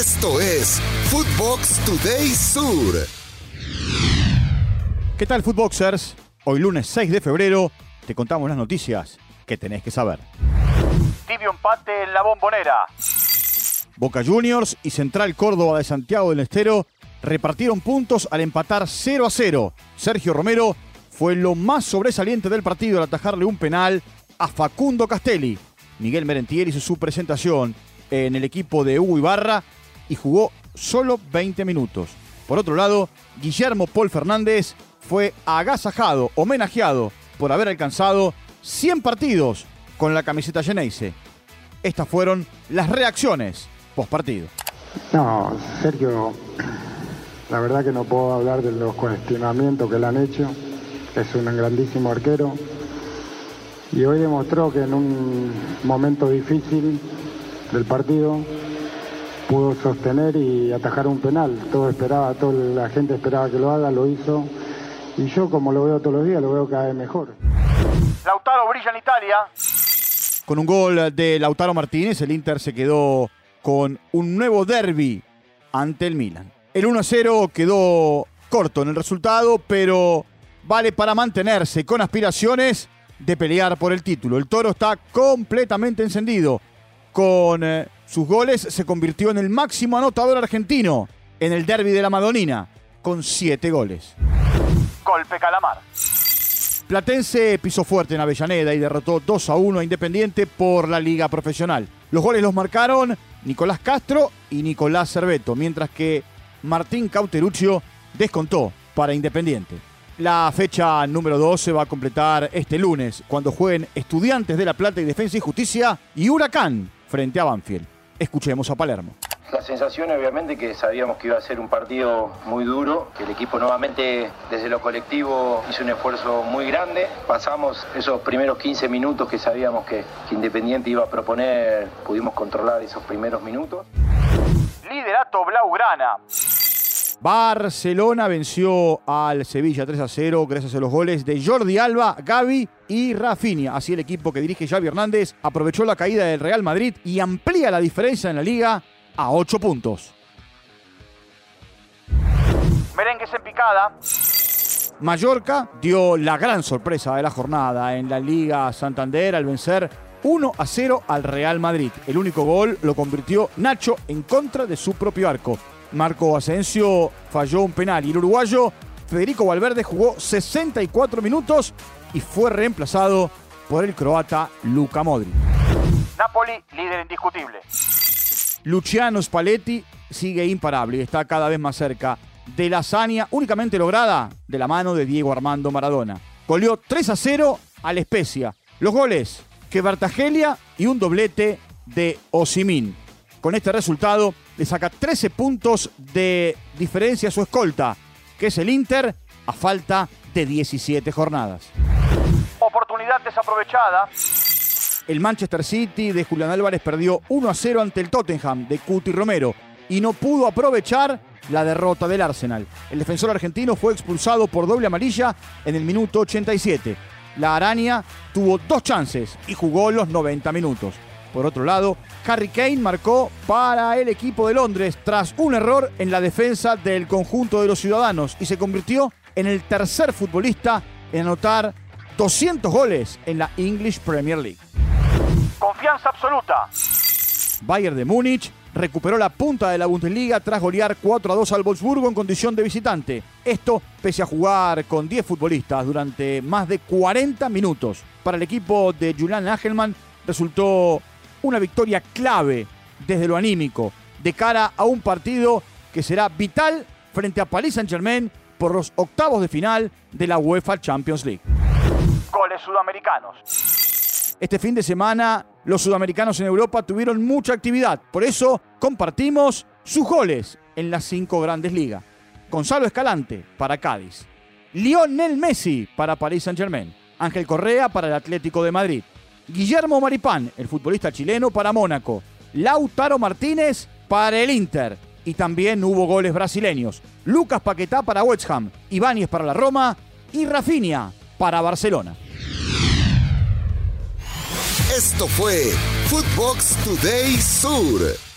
Esto es Footbox Today Sur. ¿Qué tal, Footboxers? Hoy lunes 6 de febrero te contamos las noticias que tenés que saber. Tibio empate en la bombonera. Boca Juniors y Central Córdoba de Santiago del Estero repartieron puntos al empatar 0 a 0. Sergio Romero fue lo más sobresaliente del partido al atajarle un penal a Facundo Castelli. Miguel Merentier hizo su presentación en el equipo de Hugo Ibarra y jugó solo 20 minutos. Por otro lado, Guillermo Paul Fernández fue agasajado, homenajeado por haber alcanzado 100 partidos con la camiseta Geneise. Estas fueron las reacciones post partido. No, Sergio, la verdad que no puedo hablar de los cuestionamientos que le han hecho. Es un grandísimo arquero. Y hoy demostró que en un momento difícil del partido pudo sostener y atajar un penal. Todo esperaba, toda la gente esperaba que lo haga, lo hizo. Y yo, como lo veo todos los días, lo veo cada vez mejor. Lautaro brilla en Italia. Con un gol de Lautaro Martínez, el Inter se quedó con un nuevo derby ante el Milan. El 1-0 quedó corto en el resultado, pero vale para mantenerse con aspiraciones de pelear por el título. El Toro está completamente encendido. Con eh, sus goles se convirtió en el máximo anotador argentino en el derby de la Madonina, con siete goles. Golpe Calamar. Platense pisó fuerte en Avellaneda y derrotó 2 a 1 a Independiente por la Liga Profesional. Los goles los marcaron Nicolás Castro y Nicolás Cerveto, mientras que Martín Cauteruccio descontó para Independiente. La fecha número 2 se va a completar este lunes, cuando jueguen Estudiantes de La Plata y Defensa y Justicia y Huracán frente a Banfield. Escuchemos a Palermo. La sensación obviamente que sabíamos que iba a ser un partido muy duro, que el equipo nuevamente desde lo colectivo hizo un esfuerzo muy grande. Pasamos esos primeros 15 minutos que sabíamos que, que Independiente iba a proponer, pudimos controlar esos primeros minutos. Liderato Blaugrana. Barcelona venció al Sevilla 3 a 0 gracias a los goles de Jordi Alba, Gaby y Rafinha. Así el equipo que dirige Xavi Hernández aprovechó la caída del Real Madrid y amplía la diferencia en la liga a 8 puntos. Merengues en picada. Mallorca dio la gran sorpresa de la jornada en la Liga Santander al vencer 1 a 0 al Real Madrid. El único gol lo convirtió Nacho en contra de su propio arco. Marco Asensio falló un penal y el uruguayo Federico Valverde jugó 64 minutos y fue reemplazado por el croata Luka Modric. Napoli, líder indiscutible. Luciano Spalletti sigue imparable y está cada vez más cerca de la hazaña únicamente lograda de la mano de Diego Armando Maradona. Goleó 3 a 0 al Especia. Los goles que Bartagelia y un doblete de Osimín. Con este resultado le saca 13 puntos de diferencia a su escolta, que es el Inter, a falta de 17 jornadas. Oportunidad desaprovechada. El Manchester City de Julián Álvarez perdió 1 a 0 ante el Tottenham de Cuti Romero y no pudo aprovechar la derrota del Arsenal. El defensor argentino fue expulsado por doble amarilla en el minuto 87. La araña tuvo dos chances y jugó los 90 minutos. Por otro lado, Harry Kane marcó para el equipo de Londres tras un error en la defensa del conjunto de los ciudadanos y se convirtió en el tercer futbolista en anotar 200 goles en la English Premier League. Confianza absoluta. Bayern de Múnich recuperó la punta de la Bundesliga tras golear 4 a 2 al Wolfsburgo en condición de visitante. Esto pese a jugar con 10 futbolistas durante más de 40 minutos. Para el equipo de Julian Nagelmann resultó una victoria clave desde lo anímico de cara a un partido que será vital frente a Paris Saint-Germain por los octavos de final de la UEFA Champions League. Goles sudamericanos. Este fin de semana los sudamericanos en Europa tuvieron mucha actividad, por eso compartimos sus goles en las cinco grandes ligas. Gonzalo Escalante para Cádiz, Lionel Messi para Paris Saint-Germain, Ángel Correa para el Atlético de Madrid, Guillermo Maripán, el futbolista chileno, para Mónaco. Lautaro Martínez para el Inter. Y también hubo goles brasileños. Lucas Paquetá para West Ham, Ibáñez para la Roma y Rafinha para Barcelona. Esto fue Footbox Today Sur.